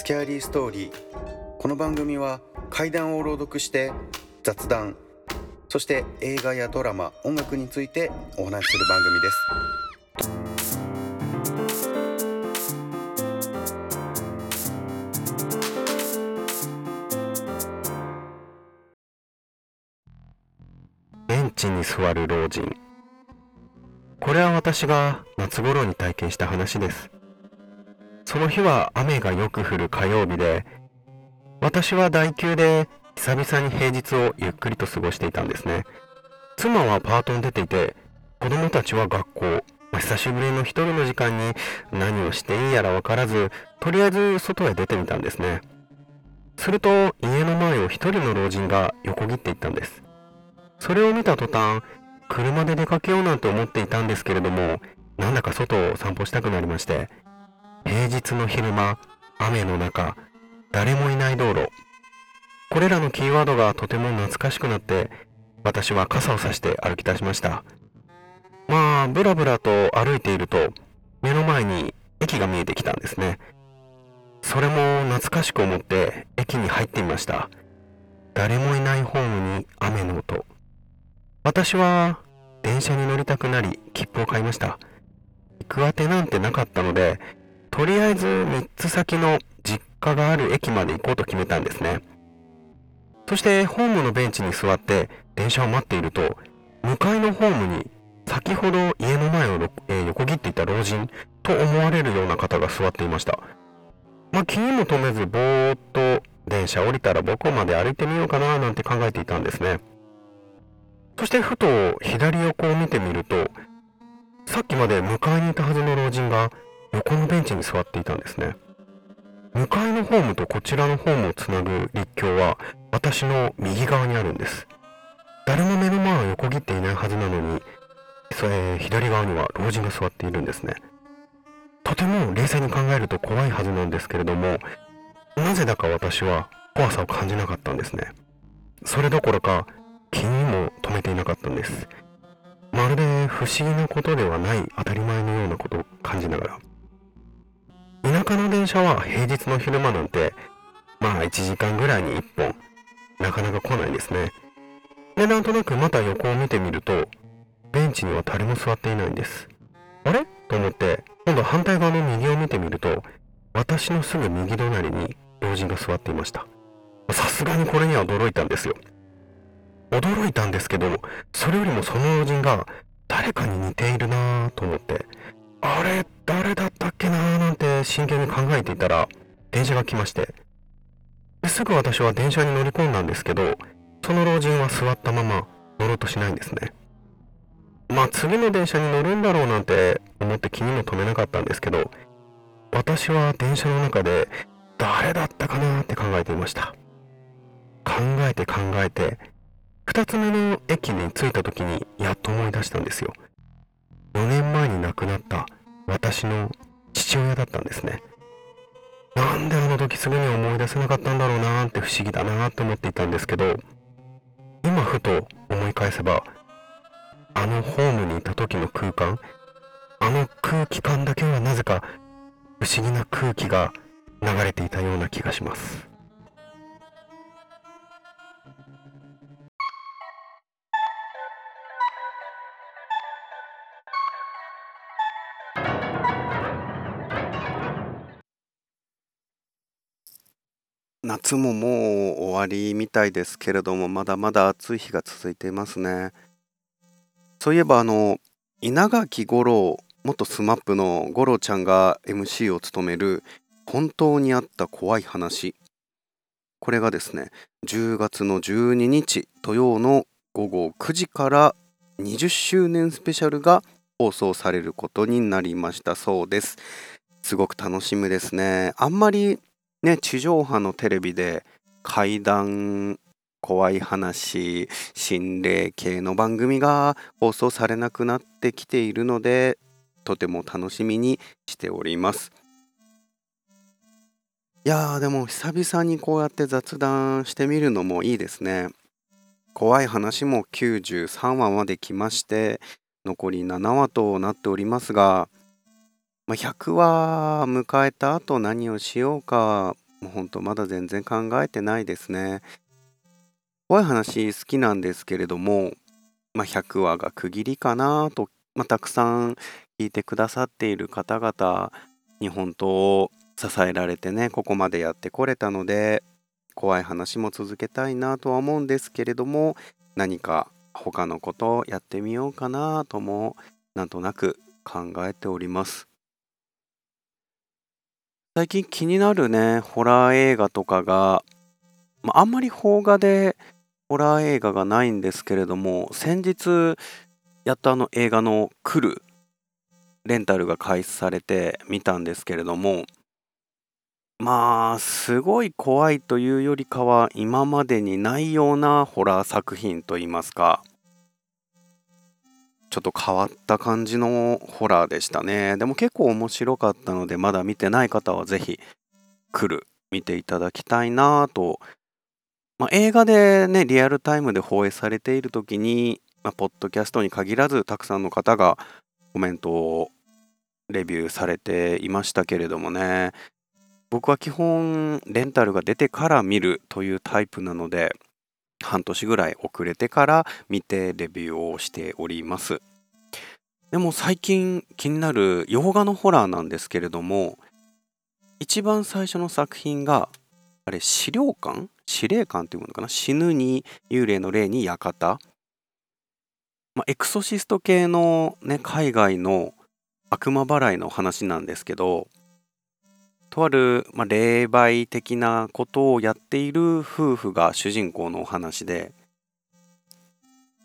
スキャーリーストーリーこの番組は怪談を朗読して雑談。そして映画やドラマ音楽についてお話しする番組です。ベンチに座る老人。これは私が夏頃に体験した話です。その日は雨がよく降る火曜日で私は代休で久々に平日をゆっくりと過ごしていたんですね。妻はパートに出ていて子供たちは学校、ま久しぶりの一人の時間に何をしていいやら分からずとりあえず外へ出てみたんですね。すると家の前を一人の老人が横切っていったんです。それを見た途端車で出かけようなんて思っていたんですけれどもなんだか外を散歩したくなりまして平日の昼間雨の中誰もいない道路。これらのキーワードがとても懐かしくなって私は傘をさして歩き出しました。まあブラブラと歩いていると目の前に駅が見えてきたんですね。それも懐かしく思って駅に入ってみました。誰もいないホームに雨の音。私は電車に乗りたくなり切符を買いました。行く当てなんてなかったのでとりあえず3つ先の実家がある駅まで行こうと決めたんですね。そしてホームのベンチに座って電車を待っていると向かいのホームに先ほど家の前を、え横切っていた老人と思われるような方が座っていました。まあ気にも留めずぼーっと電車降りたらどこまで歩いてみようかななんて考えていたんですね。そしてふと左横を見てみるとさっきまで向かいにいたはずの老人が横のベンチに座っていたんですね。向かいのホームとこちらのホームをつなぐ立橋は私の右側にあるんです。誰も目の前を横切っていないはずなのにそれ左側には老人が座っているんですね。とても冷静に考えると怖いはずなんですけれどもなぜだか私は怖さを感じなかったんですね。それどころか気にも留めていなかったんです。まるで不思議なことではない当たり前のようなことを感じながら。田舎の電車は平日の昼間なんてまあ1時間ぐらいに1本なかなか来ないですね。でなんとなくまた横を見てみるとベンチには誰も座っていないんです。あれ？と思って今度反対側の右を見てみると私のすぐ右隣に老人が座っていました。さすがにこれには驚いたんですよ。驚いたんですけどそれよりもその老人が誰かに似ているなぁと思ってあれ誰だったっけなーなんて真剣に考えていたら電車が来まして。すぐ私は電車に乗り込んだんですけどその老人は座ったまま乗ろうとしないんですね。まあ次の電車に乗るんだろうなんて思って気にも留めなかったんですけど私は電車の中で誰だったかなーって考えていました。考えて考えて2つ目の駅に着いた時にやっと思い出したんですよ。4年前に亡くなった私の父親だったんですね。なんであの時すぐに思い出せなかったんだろうなーって不思議だなーって思っていたんですけど今ふと思い返せばあのホームにいた時の空間あの空気感だけはなぜか不思議な空気が流れていたような気がします。夏ももう終わりみたいですけれどもまだまだ暑い日が続いていますね。そういえばあの稲垣吾郎元 SMAP の五郎ちゃんが MC を務める「本当にあった怖い話」これがですね10月の12日土曜の午後9時から20周年スペシャルが放送されることになりましたそうです。すごく楽しみですね。あんまりね地上波のテレビで怪談怖い話心霊系の番組が放送されなくなってきているのでとても楽しみにしております。いやーでも久々にこうやって雑談してみるのもいいですね。怖い話も93話まで来まして残り7話となっておりますがまあ100話迎えた後何をしようかもうほんとまだ全然考えてないですね。怖い話好きなんですけれども、まあ、100話が区切りかなと、まあ、たくさん聞いてくださっている方々に本当支えられてねここまでやってこれたので怖い話も続けたいなとは思うんですけれども何か他のことをやってみようかなともなんとなく考えております最近気になるねホラー映画とかが、まあ、んまり邦画でホラー映画がないんですけれども先日やっとあの映画の「来る」レンタルが開始されて見たんですけれどもまあすごい怖いというよりかは今までにないようなホラー作品といいますかちょっと変わった感じのホラーでしたね。でも結構面白かったのでまだ見てない方は是非来る見ていただきたいなと、まあ、映画でねリアルタイムで放映されている時に、まあ、ポッドキャストに限らずたくさんの方がコメントをレビューされていましたけれどもね。僕は基本レンタルが出てから見るというタイプなので半年ぐらい遅れてから見てレビューをしております。でも最近気になる洋画のホラーなんですけれども一番最初の作品があれ資料館？司令官っていうものかな？死ぬに幽霊の霊に館？まあ、エクソシスト系のね海外の悪魔払いの話なんですけどとある、まあ、霊媒的なことをやっている夫婦が主人公のお話で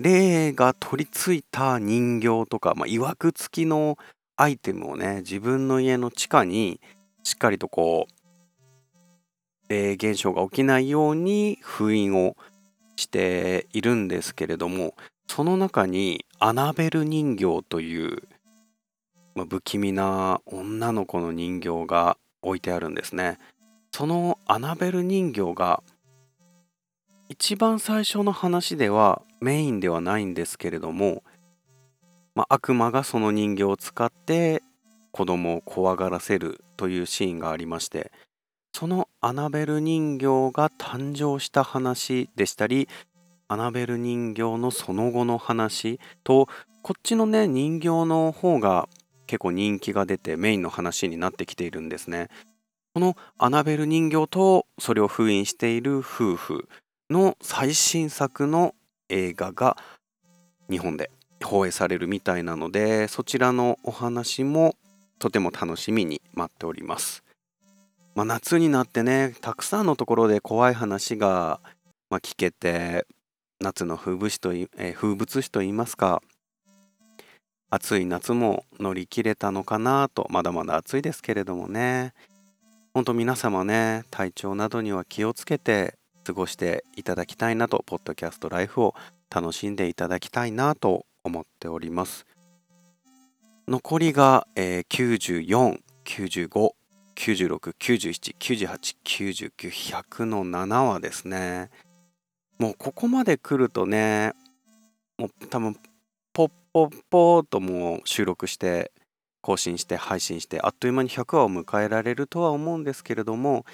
霊が取り付いた人形とか、まあ、曰く付きのアイテムをね自分の家の地下にしっかりとこう霊現象が起きないように封印をしているんですけれどもその中にアナベル人形という、まあ、不気味な女の子の人形が置いてあるんですね。そのアナベル人形が一番最初の話ではメインではないんですけれども、まあ、悪魔がその人形を使って子供を怖がらせるというシーンがありましてそのアナベル人形が誕生した話でしたりアナベル人形のその後の話とこっちのね人形の方が結構人気が出てメインの話になってきているんですね。このアナベル人形とそれを封印している夫婦の最新作の映画が日本で放映されるみたいなのでそちらのお話もとても楽しみに待っております。まあ、夏になってねたくさんのところで怖い話が、まあ、聞けて夏の風物詩とい、えー、風物詩といいますか暑い夏も乗り切れたのかなとまだまだ暑いですけれどもね。本当皆様ね体調などには気をつけて過ごしていただきたいなとポッドキャストライフを楽しんでいただきたいなと思っております。残りが、えー、949596979899100100の7話ですねもうここまで来るとねもう多分ポッポーともう収録して更新して配信してあっという間に100話を迎えられるとは思うんですけれども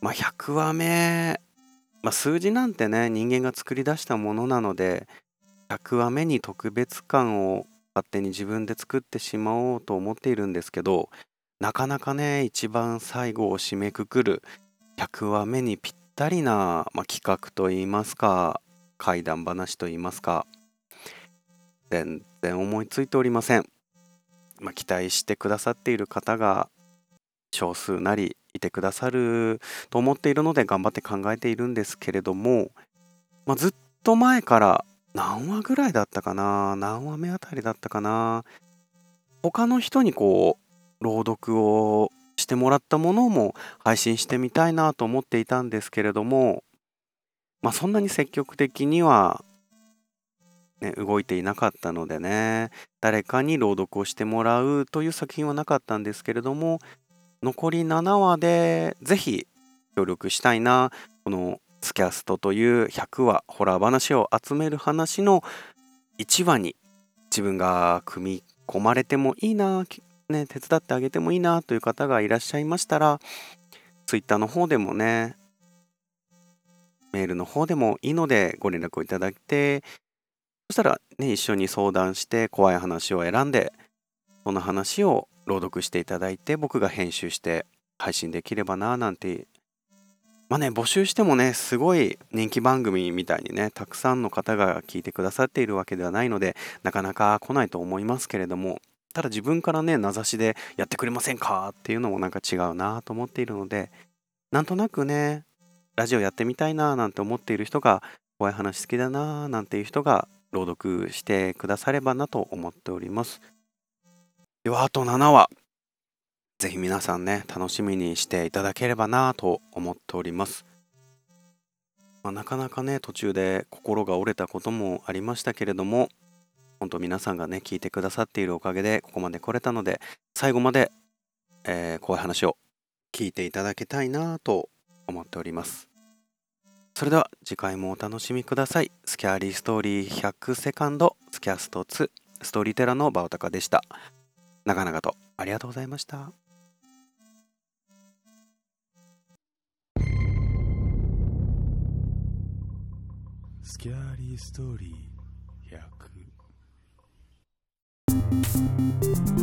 まあ100話目、まあ、数字なんてね人間が作り出したものなので100話目に特別感を勝手に自分で作ってしまおうと思っているんですけどなかなかね一番最後を締めくくる100話目にぴったりな、まあ、企画といいますか怪談話といいますか全然思いついておりません、まあ、期待してくださっている方が少数なりいてくださると思っているので頑張って考えているんですけれども、まあ、ずっと前から何話ぐらいだったかな？何話目あたりだったかな？他の人にこう朗読をしてもらったものも配信してみたいなと思っていたんですけれどもまあそんなに積極的にはね、動いていなかったのでね誰かに朗読をしてもらうという作品はなかったんですけれども残り7話でぜひ協力したいなこの「スキャスト」という100話ホラー話を集める話の1話に自分が組み込まれてもいいな、ね、手伝ってあげてもいいなという方がいらっしゃいましたら Twitter の方でもねメールの方でもいいのでご連絡をいただいてそしたらね一緒に相談して怖い話を選んでその話を朗読していただいて僕が編集して配信できればなぁなんてまあね募集してもねすごい人気番組みたいにねたくさんの方が聞いてくださっているわけではないのでなかなか来ないと思いますけれどもただ自分からね名指しでやってくれませんかっていうのもなんか違うなぁと思っているのでなんとなくねラジオやってみたいなぁなんて思っている人が怖い話好きだなぁなんていう人が朗読してくださればなと思っております。ではあと7話。ぜひ皆さんね楽しみにしていただければなと思っております、まあ、なかなかね途中で心が折れたこともありましたけれども本当皆さんがね聞いてくださっているおかげでここまで来れたので最後まで、えー、怖い話を聞いていただきたいなと思っております。それでは次回もお楽しみください。スキャーリーストーリー100セカンドスキャスト2ストーリーテラーのバオタカでした。長々とありがとうございました。スキャーリーストーリー100